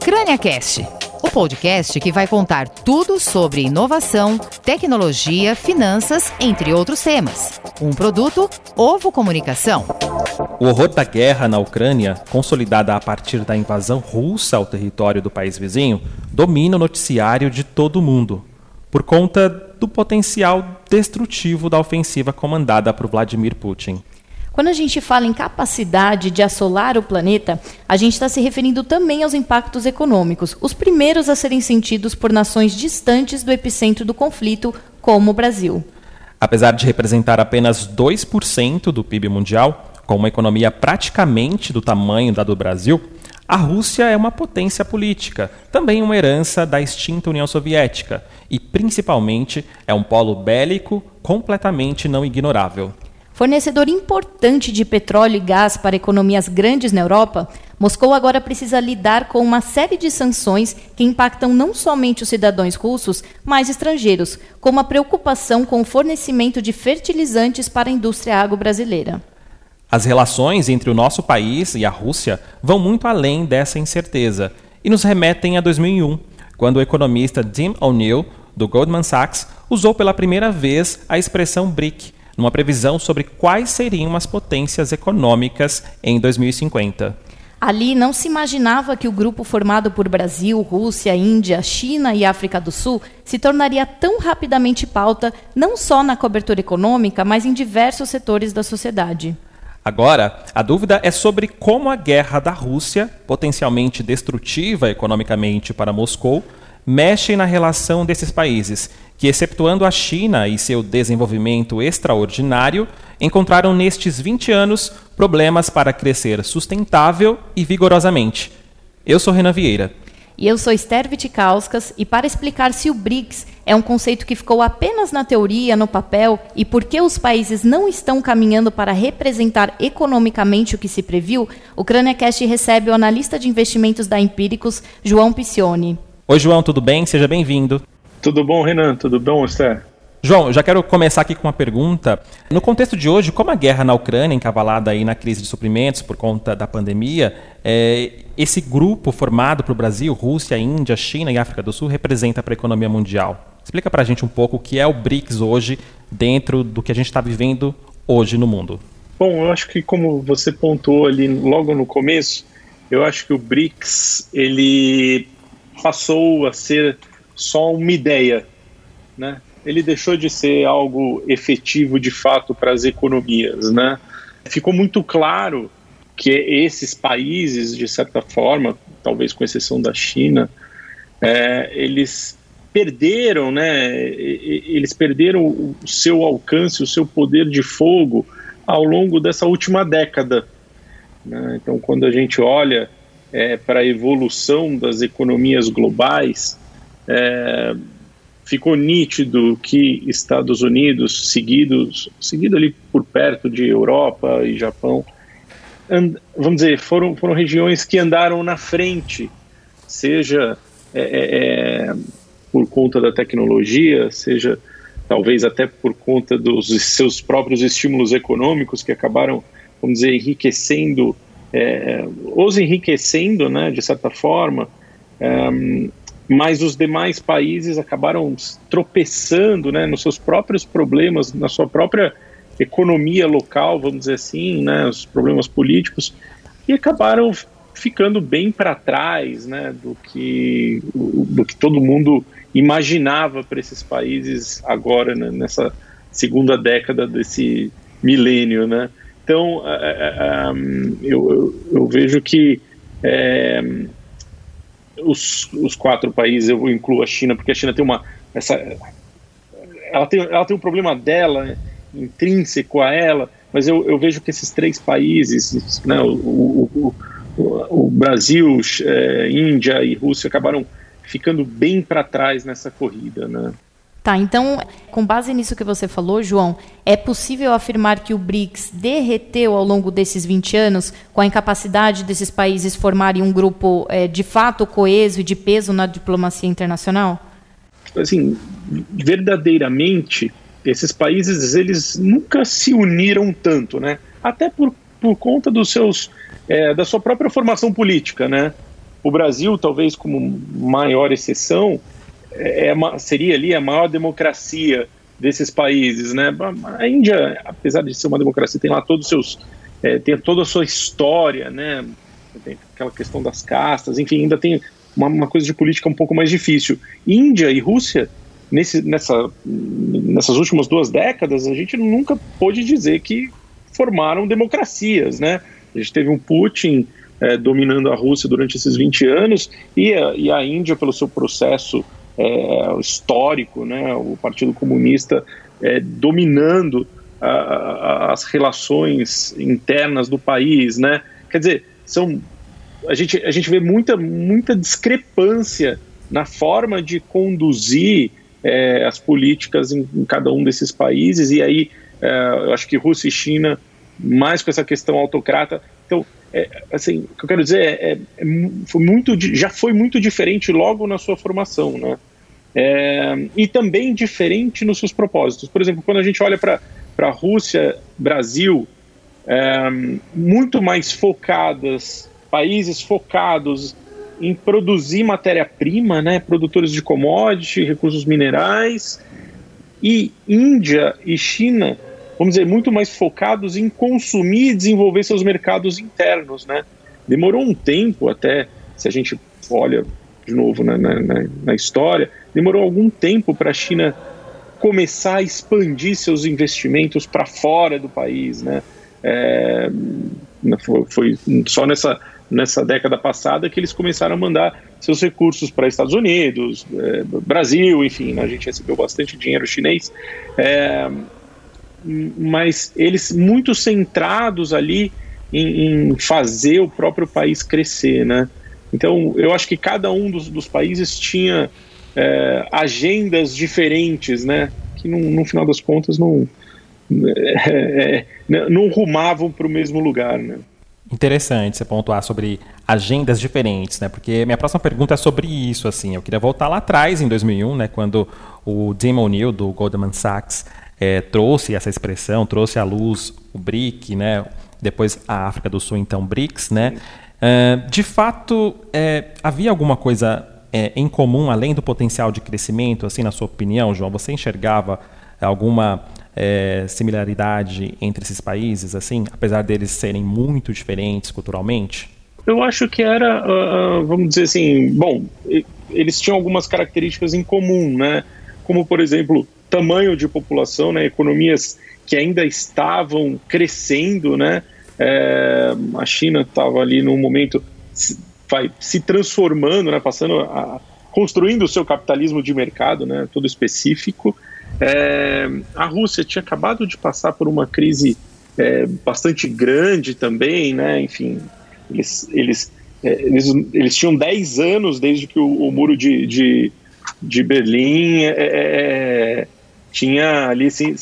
CrâniaCast, o podcast que vai contar tudo sobre inovação, tecnologia, finanças, entre outros temas. Um produto Ovo Comunicação. O horror da guerra na Ucrânia, consolidada a partir da invasão russa ao território do país vizinho, domina o noticiário de todo o mundo, por conta do potencial destrutivo da ofensiva comandada por Vladimir Putin. Quando a gente fala em capacidade de assolar o planeta, a gente está se referindo também aos impactos econômicos, os primeiros a serem sentidos por nações distantes do epicentro do conflito, como o Brasil. Apesar de representar apenas 2% do PIB mundial, com uma economia praticamente do tamanho da do Brasil, a Rússia é uma potência política, também uma herança da extinta União Soviética, e principalmente é um polo bélico completamente não ignorável. Fornecedor importante de petróleo e gás para economias grandes na Europa, Moscou agora precisa lidar com uma série de sanções que impactam não somente os cidadãos russos, mas estrangeiros, como a preocupação com o fornecimento de fertilizantes para a indústria agro-brasileira. As relações entre o nosso país e a Rússia vão muito além dessa incerteza e nos remetem a 2001, quando o economista Tim O'Neill, do Goldman Sachs, usou pela primeira vez a expressão BRIC numa previsão sobre quais seriam as potências econômicas em 2050. Ali não se imaginava que o grupo formado por Brasil, Rússia, Índia, China e África do Sul se tornaria tão rapidamente pauta, não só na cobertura econômica, mas em diversos setores da sociedade. Agora, a dúvida é sobre como a guerra da Rússia, potencialmente destrutiva economicamente para Moscou, mexe na relação desses países que, excetuando a China e seu desenvolvimento extraordinário, encontraram nestes 20 anos problemas para crescer sustentável e vigorosamente. Eu sou Renan Vieira. E eu sou Esther Vitikauskas, e para explicar se o BRICS é um conceito que ficou apenas na teoria, no papel, e por que os países não estão caminhando para representar economicamente o que se previu, o CrâniaCast recebe o analista de investimentos da Empíricos, João Piccioni. Oi, João, tudo bem? Seja bem-vindo. Tudo bom, Renan? Tudo bom, Esther? João, já quero começar aqui com uma pergunta. No contexto de hoje, como a guerra na Ucrânia, encavalada aí na crise de suprimentos por conta da pandemia, é, esse grupo formado para o Brasil, Rússia, Índia, China e África do Sul representa para a economia mundial? Explica para a gente um pouco o que é o BRICS hoje dentro do que a gente está vivendo hoje no mundo. Bom, eu acho que como você pontuou ali logo no começo, eu acho que o BRICS ele passou a ser só uma ideia, né? Ele deixou de ser algo efetivo de fato para as economias, né? Ficou muito claro que esses países, de certa forma, talvez com exceção da China, é, eles perderam, né? Eles perderam o seu alcance, o seu poder de fogo ao longo dessa última década. Né? Então, quando a gente olha é, para a evolução das economias globais, é, ficou nítido que Estados Unidos, seguidos, seguido ali por perto de Europa e Japão, and, vamos dizer, foram, foram regiões que andaram na frente, seja é, é, é por conta da tecnologia, seja talvez até por conta dos seus próprios estímulos econômicos que acabaram, vamos dizer, enriquecendo, é, os enriquecendo, né, de certa forma, é, mas os demais países acabaram tropeçando né, nos seus próprios problemas, na sua própria economia local, vamos dizer assim, né, os problemas políticos, e acabaram ficando bem para trás né, do, que, do que todo mundo imaginava para esses países agora, né, nessa segunda década desse milênio. Né? Então, eu, eu, eu vejo que é, os, os quatro países, eu incluo a China, porque a China tem uma. Essa, ela, tem, ela tem um problema dela, intrínseco a ela, mas eu, eu vejo que esses três países, né, o, o, o, o Brasil, é, Índia e Rússia, acabaram ficando bem para trás nessa corrida. Né? Tá, então, com base nisso que você falou, João, é possível afirmar que o BRICS derreteu ao longo desses 20 anos, com a incapacidade desses países formarem um grupo é, de fato coeso e de peso na diplomacia internacional? Assim, verdadeiramente, esses países eles nunca se uniram tanto, né? Até por, por conta dos seus é, da sua própria formação política, né? o Brasil, talvez como maior exceção, é, é seria ali a maior democracia desses países, né? A Índia, apesar de ser uma democracia, tem lá todos os seus, é, tem toda a sua história, né? Tem aquela questão das castas, enfim, ainda tem uma, uma coisa de política um pouco mais difícil. Índia e Rússia, nesse, nessa, nessas últimas duas décadas, a gente nunca pôde dizer que formaram democracias, né? A gente teve um Putin é, dominando a Rússia durante esses 20 anos e a, e a Índia, pelo seu processo é, histórico, né, o Partido Comunista é, dominando a, a, as relações internas do país, né? Quer dizer, são a gente, a gente vê muita, muita discrepância na forma de conduzir é, as políticas em, em, cada um desses países, e aí é, eu acho que Rússia e China, mais com essa questão autocrata. Então, é, assim, o que eu quero dizer é, é, é foi muito, já foi muito diferente logo na sua formação, né? É, e também diferente nos seus propósitos. Por exemplo, quando a gente olha para a Rússia, Brasil, é, muito mais focadas, países focados em produzir matéria-prima, né, produtores de commodity, recursos minerais, e Índia e China, vamos dizer, muito mais focados em consumir e desenvolver seus mercados internos, né? Demorou um tempo até, se a gente olha de novo na, na, na história, demorou algum tempo para a China começar a expandir seus investimentos para fora do país, né? É, foi, só nessa, nessa década passada que eles começaram a mandar seus recursos para Estados Unidos, é, Brasil, enfim, né? a gente recebeu bastante dinheiro chinês, é, mas eles muito centrados ali em, em, fazer o próprio país crescer, né? Então, eu acho que cada um dos, dos países tinha é, agendas diferentes, né? Que no, no, final das contas não, é, é, não rumavam para o mesmo lugar, né? Interessante você pontuar sobre agendas diferentes, né? Porque minha próxima pergunta é sobre isso, assim. Eu queria voltar lá atrás, em 2001, né? Quando o Tim O'Neill, do Goldman Sachs, é, trouxe essa expressão, trouxe à luz o BRIC, né? Depois a África do Sul, então BRICS, né? Uh, de fato, é, havia alguma coisa é, em comum, além do potencial de crescimento, assim, na sua opinião, João? Você enxergava alguma é, similaridade entre esses países, assim, apesar deles serem muito diferentes culturalmente? Eu acho que era, uh, vamos dizer assim, bom, eles tinham algumas características em comum, né? Como, por exemplo, tamanho de população, né? Economias que ainda estavam crescendo, né? É, a China estava ali num momento vai se transformando, né, passando a, construindo o seu capitalismo de mercado, né, todo específico. É, a Rússia tinha acabado de passar por uma crise é, bastante grande também, né, enfim, eles, eles, é, eles, eles, tinham 10 anos desde que o, o muro de, de, de Berlim é, é, tinha ali assim,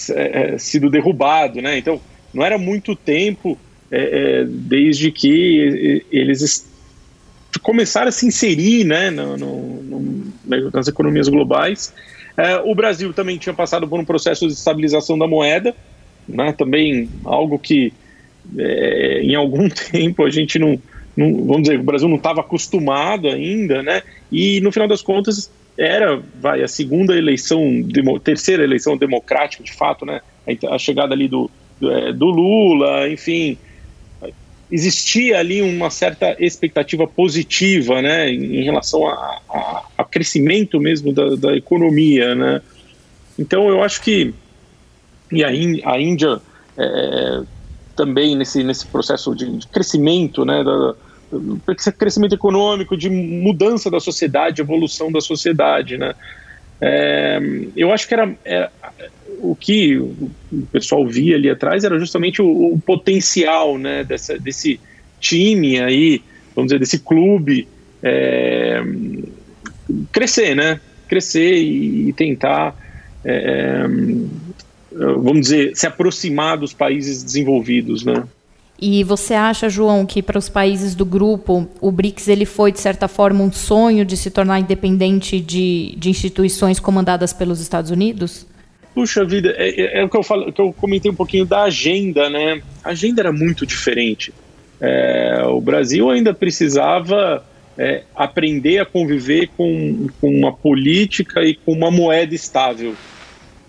sido derrubado, né, então não era muito tempo desde que eles começar a se inserir né, no, no, no, nas economias globais. É, o Brasil também tinha passado por um processo de estabilização da moeda, né, também algo que é, em algum tempo a gente não, não, vamos dizer, o Brasil não estava acostumado ainda, né, e no final das contas era, vai, a segunda eleição, demo, terceira eleição democrática, de fato, né, a, chegada ali do, do, é, do Lula, enfim, existia ali uma certa expectativa positiva, né, em relação ao crescimento mesmo da, da, economia, né. Então eu acho que e a, a Índia é, também nesse nesse processo de, de crescimento, né, da, crescimento econômico, de mudança da sociedade, evolução da sociedade, né. É, eu acho que era, era é, o que o pessoal via ali atrás era justamente o, o potencial né, dessa, desse time aí, vamos dizer, desse clube é, crescer, né? Crescer e, tentar, é, vamos dizer, se aproximar dos países desenvolvidos, né? E você acha, João, que para os países do grupo, o BRICS ele foi, de certa forma, um sonho de se tornar independente de, de instituições comandadas pelos Estados Unidos? Puxa vida, é, é, é, o que eu, falo, que eu comentei um pouquinho da agenda, né? A agenda era muito diferente. É, o Brasil ainda precisava é, aprender a conviver com, com uma política e com uma moeda estável.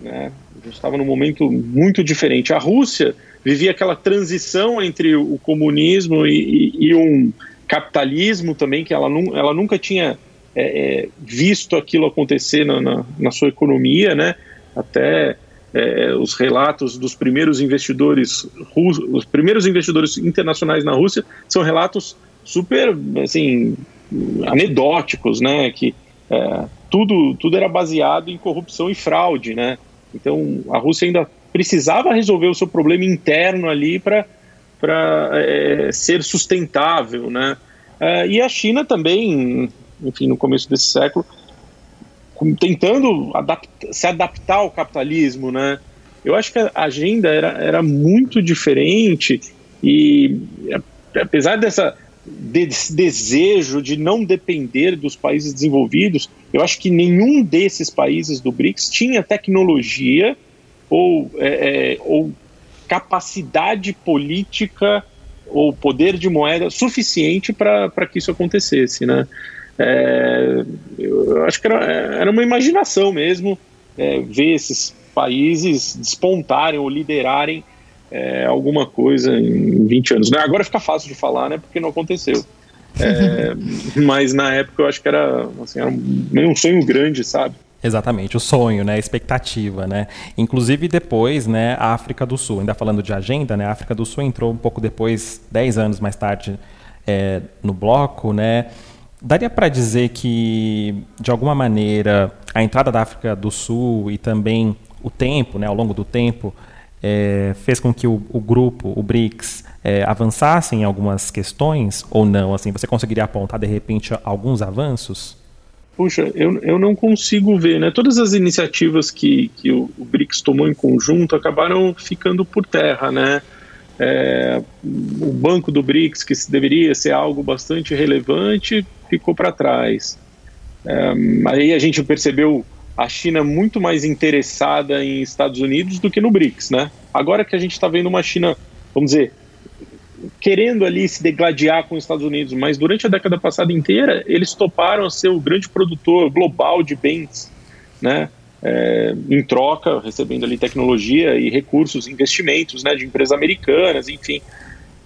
Né? A gente estava num momento muito diferente. A Rússia vivia aquela transição entre o comunismo e, e, e um capitalismo também, que ela, ela nunca tinha é, é, visto aquilo acontecer na, na, na, sua economia, né? Até é, os relatos dos primeiros investidores russos, os primeiros investidores internacionais na Rússia são relatos super assim anedóticos, né? Que é, tudo tudo era baseado em corrupção e fraude, né? Então a Rússia ainda precisava resolver o seu problema interno ali para para é, ser sustentável, né? É, e a China também, enfim, no começo desse século, tentando adaptar, se adaptar ao capitalismo, né? Eu acho que a agenda era, era muito diferente e apesar dessa desse desejo de não depender dos países desenvolvidos, eu acho que nenhum desses países do BRICS tinha tecnologia ou, é, é, ou capacidade política ou poder de moeda suficiente para que isso acontecesse, né? É, eu acho que era, era uma imaginação mesmo é, ver esses países despontarem ou liderarem é, alguma coisa em 20 anos. Né? Agora fica fácil de falar, né? Porque não aconteceu. É, mas na época eu acho que era, assim, era meio um sonho grande, sabe? Exatamente, o sonho, né, a expectativa, né? Inclusive depois, né, a África do Sul, ainda falando de agenda, né, a África do Sul entrou um pouco depois, 10 anos mais tarde, é, no bloco, né? Daria para dizer que, de alguma maneira, a entrada da África do Sul e também o tempo, né, ao longo do tempo, é, fez com que o, o grupo, o BRICS, é, avançasse em algumas questões ou não? Assim, você conseguiria apontar de repente alguns avanços? Puxa, eu, eu não consigo ver, né? Todas as iniciativas que, que o, o BRICS tomou em conjunto acabaram ficando por terra, né? É, o banco do BRICS, que deveria ser algo bastante relevante, ficou para trás. É, aí a gente percebeu a China muito mais interessada em Estados Unidos do que no BRICS, né? Agora que a gente está vendo uma China, vamos dizer, querendo ali se degladiar com os Estados Unidos, mas durante a década passada inteira eles toparam ser o grande produtor global de bens, né? É, em troca, recebendo ali tecnologia e recursos, investimentos, né, de empresas americanas, enfim.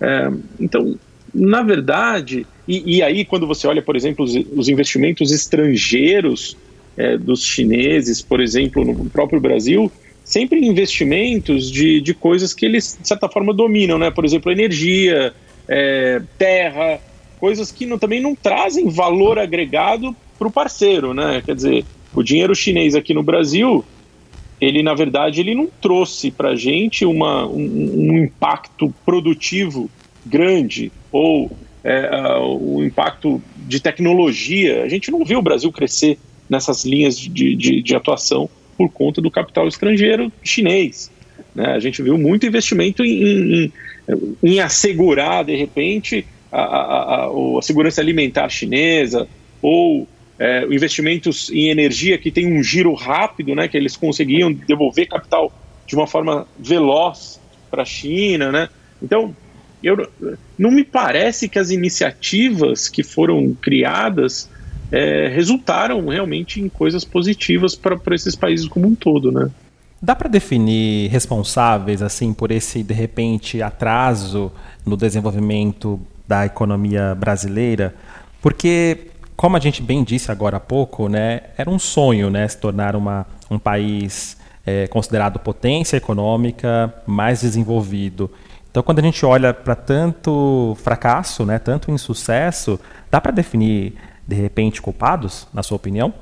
É, então, na verdade, e, e, aí quando você olha, por exemplo, os, os investimentos estrangeiros é, dos chineses, por exemplo, no próprio Brasil, sempre investimentos de, de coisas que eles, de certa forma, dominam, né? Por exemplo, energia, é, terra, coisas que não, também não trazem valor agregado para o parceiro, né? Quer dizer, o dinheiro chinês aqui no Brasil, ele, na verdade, ele não trouxe para a gente uma, um, um, impacto produtivo grande ou é, uh, o impacto de tecnologia. A gente não vê o Brasil crescer nessas linhas de, de, de atuação por conta do capital estrangeiro chinês. Né? A gente viu muito investimento em, em, em assegurar, de repente, a, a, a, a segurança alimentar chinesa ou é, investimentos em energia que tem um giro rápido, né, que eles conseguiam devolver capital de uma forma veloz para a China. Né? Então, eu, não me parece que as iniciativas que foram criadas é, resultaram realmente em coisas positivas para esses países como um todo, né? Dá para definir responsáveis assim por esse de repente atraso no desenvolvimento da economia brasileira? Porque como a gente bem disse agora há pouco, né, era um sonho, né, se tornar uma, um país é, considerado potência econômica mais desenvolvido. Então, quando a gente olha para tanto fracasso, né, tanto insucesso, dá para definir de repente, culpados, na sua opinião?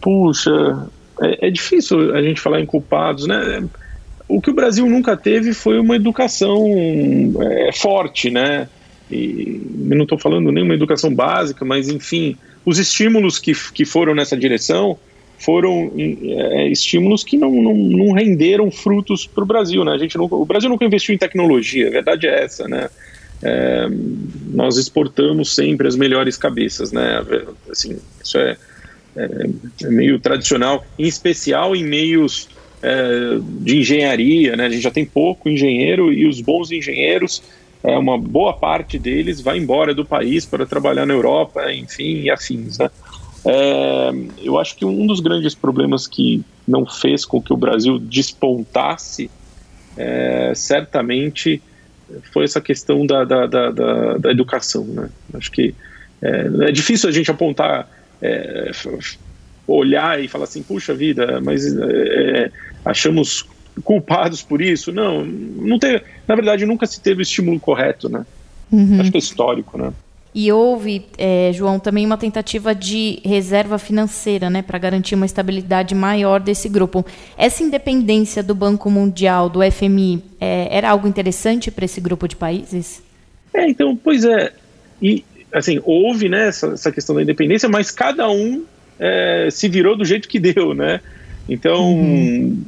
Puxa, é, é difícil a gente falar em culpados, né? O que o Brasil nunca teve foi uma educação é, forte, né? E não estou falando nem uma educação básica, mas enfim, os estímulos que, que foram nessa direção foram é, estímulos que não, não, não renderam frutos para o Brasil, né? A gente nunca, o Brasil nunca investiu em tecnologia, a verdade é essa, né? é, nós exportamos sempre as melhores cabeças, né? Assim, isso é, é, é meio tradicional, em especial em meios é, de engenharia, né? A gente já tem pouco engenheiro e os bons engenheiros é, uma boa parte deles vai embora do país para trabalhar na Europa, enfim, e afins. Né? É, eu acho que um dos grandes problemas que não fez com que o Brasil despontasse, é, certamente foi essa questão da, da, da, da, da educação. Né? Acho que é, é, difícil a gente apontar, é, olhar e falar assim, puxa vida, mas é, achamos culpados por isso. Não, não teve, na verdade nunca se teve o estímulo correto, né? Uhum. Acho que é histórico, né? E houve, é, João, também uma tentativa de reserva financeira, né, para garantir uma estabilidade maior desse grupo. Essa independência do Banco Mundial, do FMI, é, era algo interessante para esse grupo de países? É, então, pois é. E, assim, houve, né, essa, essa questão da independência, mas cada um é, se virou do jeito que deu, né? Então, uhum.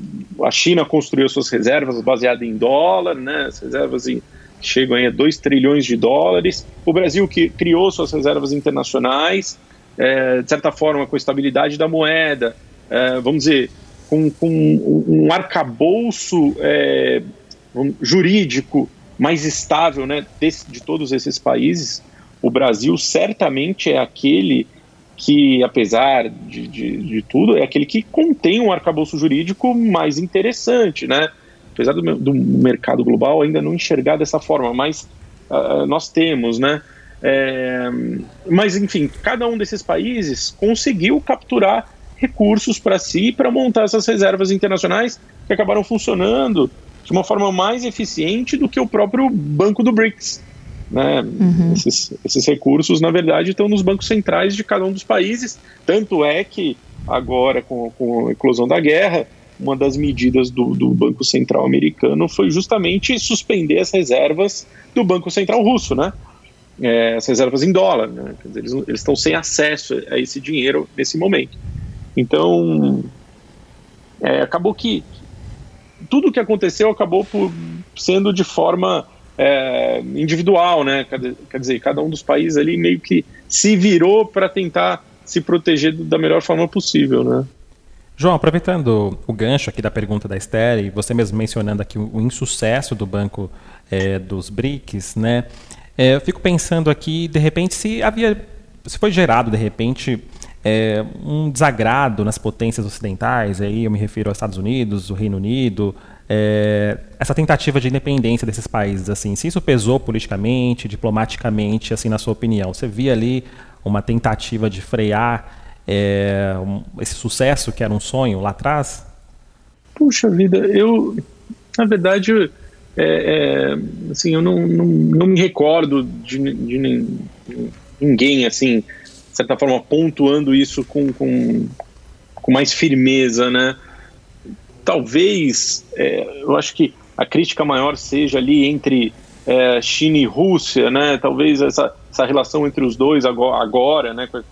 A China construiu suas reservas baseadas em dólar, né? As reservas em, chegam a 2 trilhões de dólares. O Brasil que criou suas reservas internacionais, é, de certa forma, com a estabilidade da moeda, é, vamos dizer, com, com um arcabouço é, jurídico mais estável né, desse, de todos esses países, o Brasil certamente é aquele que, apesar de, de, de, tudo, é aquele que contém um arcabouço jurídico mais interessante, né? Apesar do, do mercado global ainda não enxergar dessa forma, mas uh, nós temos, né? É, mas, enfim, cada um desses países conseguiu capturar recursos para si para montar essas reservas internacionais que acabaram funcionando de uma forma mais eficiente do que o próprio Banco do BRICS. Né? Uhum. Esses, esses recursos, na verdade, estão nos bancos centrais de cada um dos países. Tanto é que, agora, com, com a eclosão da guerra, uma das medidas do, do, Banco Central americano foi justamente suspender as reservas do Banco Central russo, né? É, as reservas em dólar, né? Dizer, eles, eles estão sem acesso a esse dinheiro nesse momento. Então, é, acabou que tudo o que aconteceu acabou por, sendo de forma é, individual, né? Quer dizer, cada um dos países ali meio que se virou para tentar se proteger da melhor forma possível, né? João, aproveitando o gancho aqui da pergunta da Esther e você mesmo mencionando aqui o, insucesso do banco é, dos BRICS, né? É, eu fico pensando aqui, de repente, se havia, se foi gerado de repente é, um desagrado nas potências ocidentais, aí eu me refiro aos Estados Unidos, o Reino Unido, é, essa tentativa de independência desses países, assim, se isso pesou politicamente, diplomaticamente, assim, na sua opinião, você via ali uma tentativa de frear é, um, esse sucesso que era um sonho lá atrás? Puxa vida, eu, na verdade, é, é, assim, eu não, não, não, me recordo de, de, ninguém, assim, de certa forma, pontuando isso com, com, com mais firmeza, né? Talvez, é, eu acho que a crítica maior seja ali entre é, China e Rússia, né? Talvez essa, essa relação entre os dois agora, agora né, com a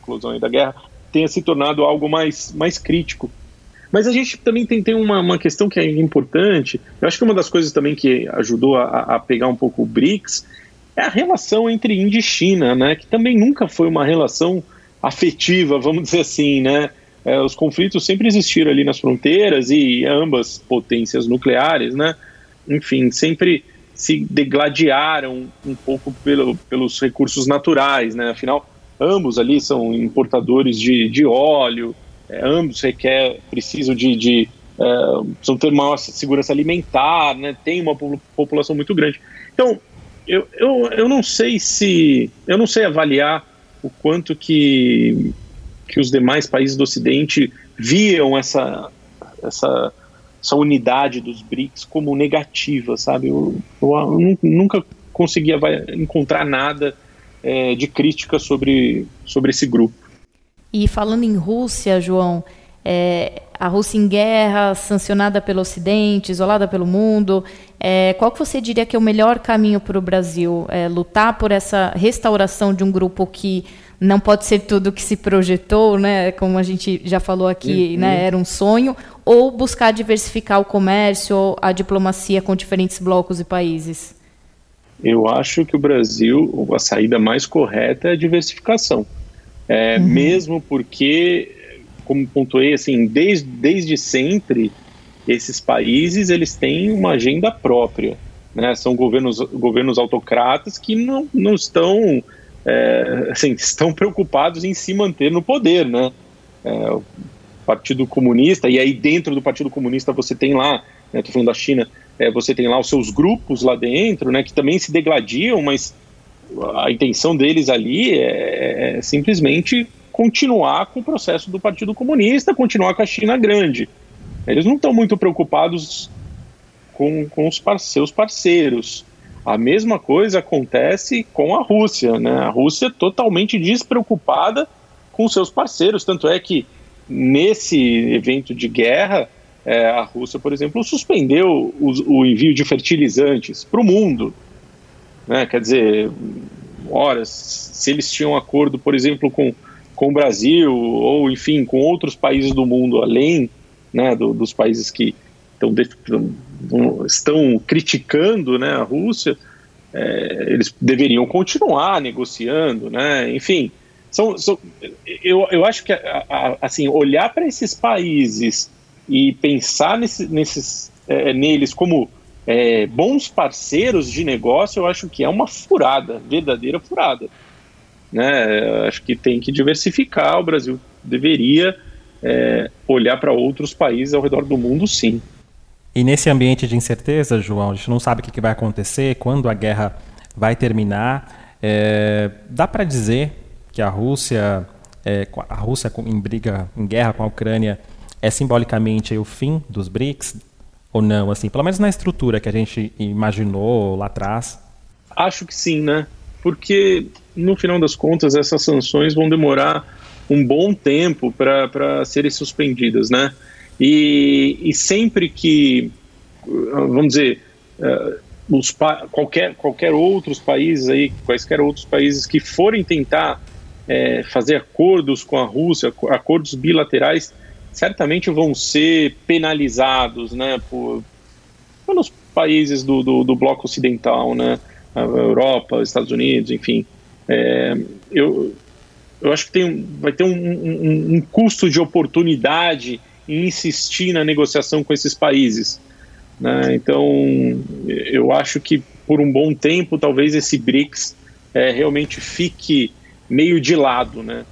conclusão da guerra, tenha se tornado algo mais, mais crítico. Mas a gente também tem, tem uma, uma questão que é importante. Eu acho que uma das coisas também que ajudou a, a pegar um pouco o BRICS é a relação entre Índia e China, né? Que também nunca foi uma relação afetiva, vamos dizer assim, né? É, os conflitos sempre existiram ali nas fronteiras e ambas potências nucleares, né? Enfim, sempre se degladiaram um pouco pelo, pelos recursos naturais, né? Afinal, ambos ali são importadores de, de óleo, é, ambos requer, precisam de, de é, precisam ter maior segurança alimentar, né? Tem uma população muito grande. Então, eu, eu, eu não sei se eu não sei avaliar o quanto que que os demais países do Ocidente viam essa, essa, essa unidade dos BRICS como negativa, sabe? Eu, eu, eu nunca consegui encontrar nada é, de crítica sobre, sobre esse grupo. E falando em Rússia, João, é, a Rússia em guerra, sancionada pelo Ocidente, isolada pelo mundo, é, qual que você diria que é o melhor caminho para o Brasil? É, lutar por essa restauração de um grupo que não pode ser tudo que se projetou, né? Como a gente já falou aqui, uhum. né? Era um sonho, ou buscar diversificar o comércio, a diplomacia com diferentes blocos e países? Eu acho que o Brasil, a saída mais correta é a diversificação. É, uhum. Mesmo porque, como pontuei, assim, desde, desde sempre, esses países eles têm uma agenda própria. né? São governos, governos autocratas que não, não estão, é, assim, estão preocupados em se manter no poder, né? É, o Partido Comunista, e aí dentro do Partido Comunista você tem lá, né, falando da China, é, você tem lá os seus grupos lá dentro, né, que também se degladiam, mas a intenção deles ali é, é simplesmente continuar com o processo do Partido Comunista, continuar com a China grande. Eles não estão muito preocupados com, com os seus parceiros. A mesma coisa acontece com a Rússia, né? A Rússia totalmente despreocupada com seus parceiros, tanto é que nesse evento de guerra, é, a Rússia, por exemplo, suspendeu o, o envio de fertilizantes para o mundo. Né? Quer dizer, horas, se eles tinham acordo, por exemplo, com, com o Brasil, ou enfim, com outros países do mundo, além né, do, dos países que estão, estão criticando né, a Rússia, é, eles deveriam continuar negociando, né? enfim. São, são, eu, eu acho que assim olhar para esses países e pensar nesse, nesses, é, neles como é, bons parceiros de negócio, eu acho que é uma furada, verdadeira furada. Né? Acho que tem que diversificar. O Brasil deveria é, olhar para outros países ao redor do mundo, sim. E nesse ambiente de incerteza, João, a gente não sabe o que vai acontecer, quando a guerra vai terminar. É, dá para dizer que a Rússia, é, a Rússia em briga, em guerra com a Ucrânia, é simbolicamente o fim dos BRICS ou não? Assim, pelo menos na estrutura que a gente imaginou lá atrás. Acho que sim, né? Porque no final das contas essas sanções vão demorar um bom tempo para serem suspendidas, né? E, e sempre que, vamos dizer, uh, os qualquer, qualquer outros países aí, quaisquer outros países que forem tentar é, fazer acordos com a Rússia, acordos bilaterais, certamente vão ser penalizados, né, por, pelos países do, do, do bloco ocidental, né, a Europa, Estados Unidos, enfim. É, eu, eu acho que tem, vai ter um, um, um custo de oportunidade insistir na negociação com esses países. Né? Então, eu acho que por um bom tempo, talvez esse BRICS é, realmente fique meio de lado, né?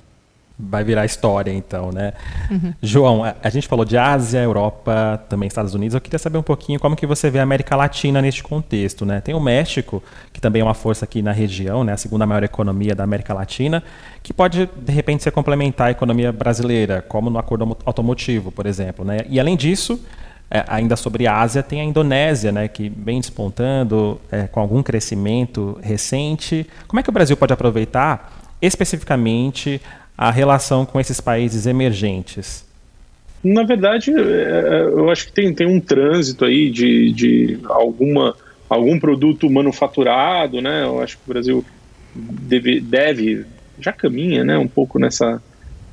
Vai virar história, então, né? Uhum. João, a, a, gente falou de Ásia, Europa, também Estados Unidos. Eu queria saber um pouquinho como que você vê a América Latina neste contexto, né? Tem o México, que também é uma força aqui na região, né? A segunda maior economia da América Latina, que pode, de repente, ser complementar a economia brasileira, como no acordo automotivo, por exemplo, né? E, além disso, é, ainda sobre a Ásia, tem a Indonésia, né, que vem despontando é, com algum crescimento recente. Como é que o Brasil pode aproveitar especificamente a relação com esses países emergentes? Na verdade, é, é, eu acho que tem, tem um trânsito aí de, de alguma, algum produto manufaturado, né? Eu acho que o Brasil deve, deve já caminha, né, um pouco nessa,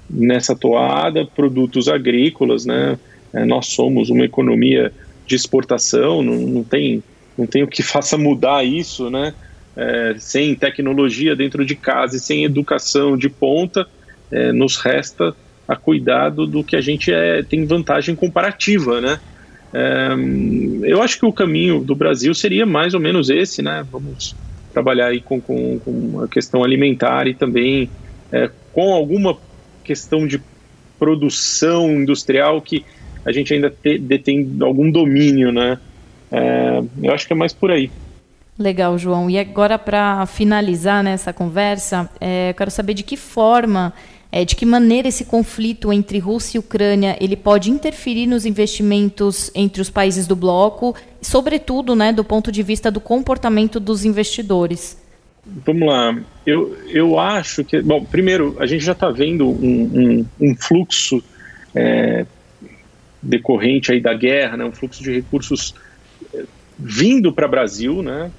nessa toada, produtos agrícolas, né? É, nós somos uma economia de exportação, não, não, tem, não tem o que faça mudar isso, né? É, sem tecnologia dentro de casa e sem educação de ponta, é, nos resta a cuidado do que a gente é, tem vantagem comparativa, né? É, eu acho que o caminho do Brasil seria mais ou menos esse, né? Vamos trabalhar aí com, com, com a questão alimentar e também é, com alguma questão de produção industrial que a gente ainda te, detém algum domínio, né? É, eu acho que é mais por aí. Legal, João. E agora, para finalizar nessa conversa, é, eu quero saber de que forma é, de que maneira esse conflito entre Rússia e Ucrânia ele pode interferir nos investimentos entre os países do bloco, sobretudo, né, do ponto de vista do comportamento dos investidores? Vamos lá. Eu, eu acho que, bom, primeiro a gente já está vendo um, um, um fluxo é, decorrente aí da guerra, né, um fluxo de recursos é, vindo para o Brasil, né?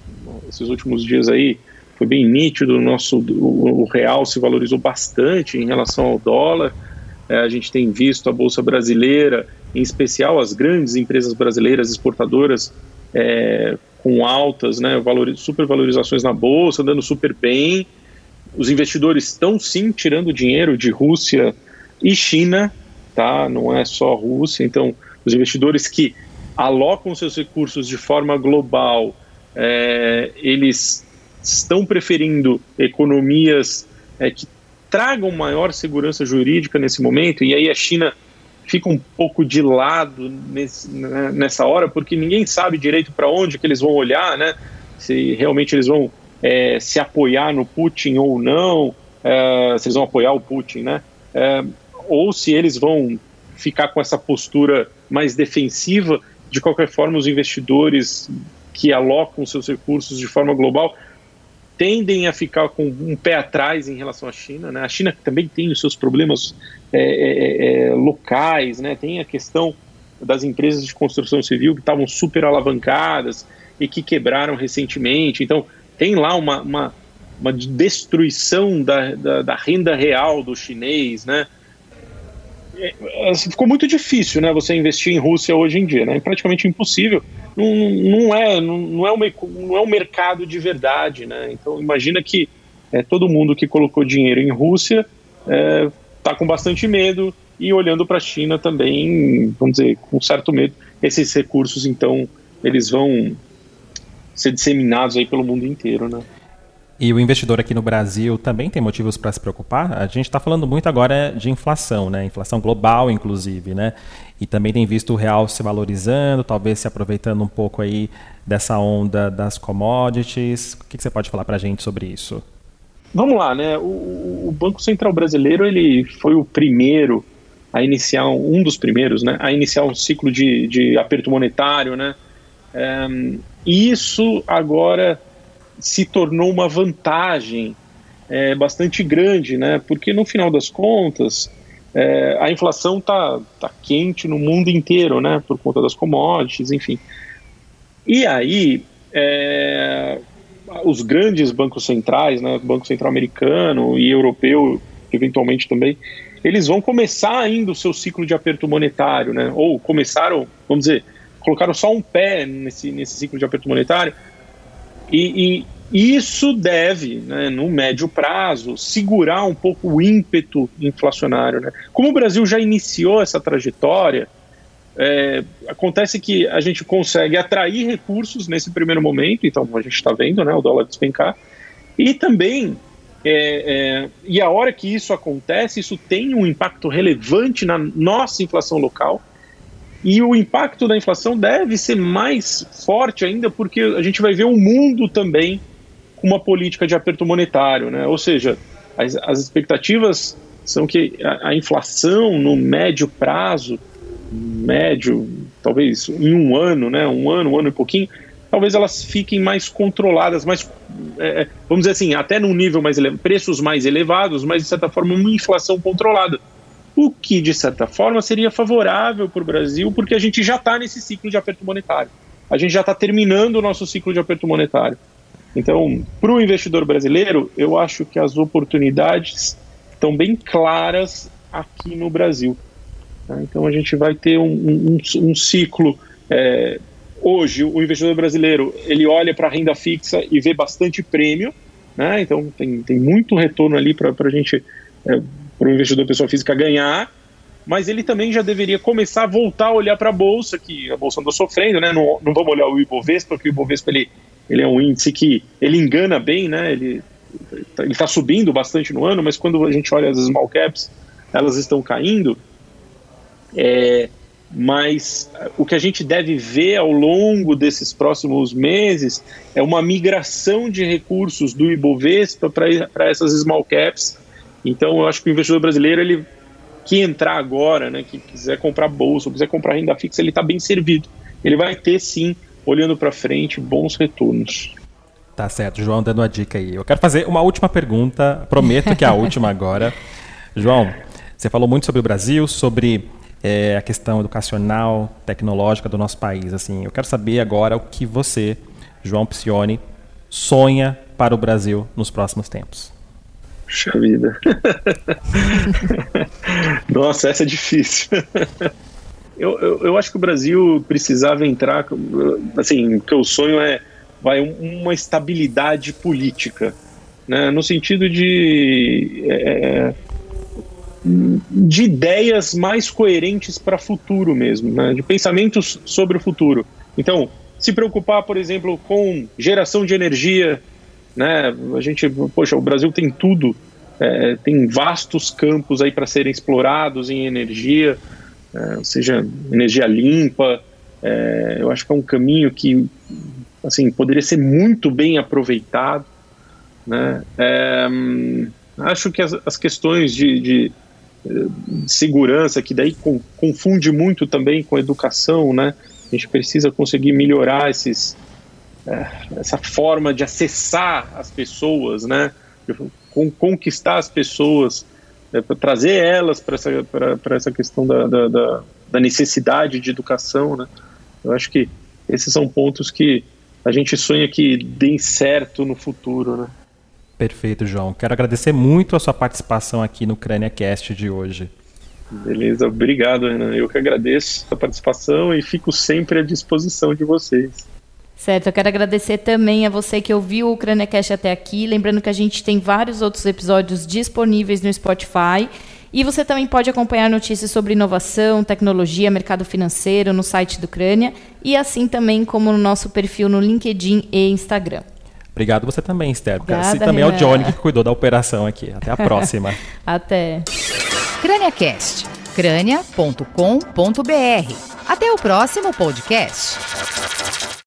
Esses últimos dias aí foi bem nítido, o nosso o, real se valorizou bastante em relação ao dólar. É, a gente tem visto a bolsa brasileira, em especial as grandes empresas brasileiras exportadoras, é, com altas, né, valor, supervalorizações na bolsa, dando super bem. Os investidores estão sim tirando dinheiro de Rússia e China, tá? Não é só Rússia. Então, os investidores que alocam seus recursos de forma global é, eles estão preferindo economias é, que tragam maior segurança jurídica nesse momento, e aí a China fica um pouco de lado nesse, né, nessa hora, porque ninguém sabe direito para onde que eles vão olhar, né? Se realmente eles vão é, se apoiar no Putin ou não, é, se eles vão apoiar o Putin, né? É, ou se eles vão ficar com essa postura mais defensiva. De qualquer forma, os investidores que alocam seus recursos de forma global tendem a ficar com um pé atrás em relação à China. Né? A China também tem os seus problemas é, é, é, locais, né? tem a questão das empresas de construção civil que estavam super alavancadas e que quebraram recentemente. Então, tem lá uma, uma, uma destruição da, da, da, renda real do chinês, né? É, assim, ficou muito difícil, né? Você investir em Rússia hoje em dia, né? É praticamente impossível. Não, não é, não, é, uma, não é um mercado de verdade, né? Então imagina que é, todo mundo que colocou dinheiro em Rússia está é, com bastante medo e olhando para a China também, vamos dizer, com certo medo. Esses recursos, então, eles vão ser disseminados aí pelo mundo inteiro, né? E o investidor aqui no Brasil também tem motivos para se preocupar. A gente está falando muito agora de inflação, né? Inflação global, inclusive, né? E também tem visto o real se valorizando, talvez se aproveitando um pouco aí dessa onda das commodities. O que, que você pode falar para a gente sobre isso? Vamos lá, né? O, o, Banco Central Brasileiro ele foi o primeiro a iniciar um dos primeiros, né? A iniciar um ciclo de, de aperto monetário, né? É, isso agora se tornou uma vantagem é, bastante grande, né? Porque no final das contas é, a inflação está tá quente no mundo inteiro, né? Por conta das commodities, enfim. E aí é, os grandes bancos centrais, né? Banco Central Americano e europeu, eventualmente também, eles vão começar ainda o seu ciclo de aperto monetário, né? Ou começaram, vamos dizer, colocaram só um pé nesse, nesse ciclo de aperto monetário e, e isso deve, né, no médio prazo, segurar um pouco o ímpeto inflacionário. Né? Como o Brasil já iniciou essa trajetória, é, acontece que a gente consegue atrair recursos nesse primeiro momento, então a gente está vendo né, o dólar despencar, e também, é, é, e a hora que isso acontece, isso tem um impacto relevante na nossa inflação local, e o impacto da inflação deve ser mais forte ainda, porque a gente vai ver o mundo também com uma política de aperto monetário. Né? Ou seja, as, as expectativas são que a, a, inflação no médio prazo, médio, talvez em um ano, né? um ano, um ano e pouquinho, talvez elas fiquem mais controladas, mais, é, é vamos dizer assim, até num nível mais elevado, preços mais elevados, mas de certa forma uma inflação controlada o que, de certa forma, seria favorável para o Brasil, porque a gente já está nesse ciclo de aperto monetário. A gente já está terminando o nosso ciclo de aperto monetário. Então, para o investidor brasileiro, eu acho que as oportunidades estão bem claras aqui no Brasil. Tá? Então, a gente vai ter um, um, um ciclo. É, hoje, o investidor brasileiro ele olha para a renda fixa e vê bastante prêmio. Né? Então, tem, tem muito retorno ali para a gente é, para o investidor pessoa física ganhar, mas ele também já deveria começar a voltar a olhar para a bolsa, que a bolsa andou sofrendo, né? Não, não vamos olhar o Ibovespa, porque o Ibovespa ele, ele é um índice que ele engana bem, né? Ele está subindo bastante no ano, mas quando a gente olha as small caps, elas estão caindo. É, mas o que a gente deve ver ao longo desses próximos meses é uma migração de recursos do Ibovespa para essas small caps então eu acho que o investidor brasileiro, ele que entrar agora, né, que quiser comprar bolsa, ou quiser comprar renda fixa, ele está bem servido. Ele vai ter sim, olhando para frente, bons retornos. Tá certo, João dando a dica aí. Eu quero fazer uma última pergunta, prometo que é a última agora. João, você falou muito sobre o Brasil, sobre é, a questão educacional, tecnológica do nosso país. Assim, eu quero saber agora o que você, João Psione, sonha para o Brasil nos próximos tempos. Puxa vida. Nossa, essa é difícil. eu, eu, eu, acho que o Brasil precisava entrar, assim, que o sonho é vai uma estabilidade política, né? no sentido de é, de ideias mais coerentes para o futuro mesmo, né? de pensamentos sobre o futuro. Então, se preocupar, por exemplo, com geração de energia. Né? A gente, poxa, o Brasil tem tudo, é, tem vastos campos aí para serem explorados em energia, é, seja energia limpa. É, eu acho que é um caminho que assim poderia ser muito bem aproveitado. Né? É, acho que as, as questões de, de, de, segurança, que daí confunde muito também com educação, né? A gente precisa conseguir melhorar esses, essa forma de acessar as pessoas, né? Conquistar as pessoas, é, para trazer elas para essa, essa questão da, da, da, da necessidade de educação, né? Eu acho que esses são pontos que a gente sonha que deem certo no futuro, né? Perfeito, João. Quero agradecer muito a sua participação aqui no CrâniaCast de hoje. Beleza, obrigado, Renan. Eu que agradeço a participação e fico sempre à disposição de vocês. Certo, eu quero agradecer também a você que ouviu o CrâniaCast até aqui. Lembrando que a gente tem vários outros episódios disponíveis no Spotify. E você também pode acompanhar notícias sobre inovação, tecnologia, mercado financeiro no site do Crânia e assim também como no nosso perfil no LinkedIn e Instagram. Obrigado você também, Esther. Esse também Renan. é o Johnny que cuidou da operação aqui. Até a próxima. Até. CrâniaCast, crânia.com.br. Até o próximo podcast.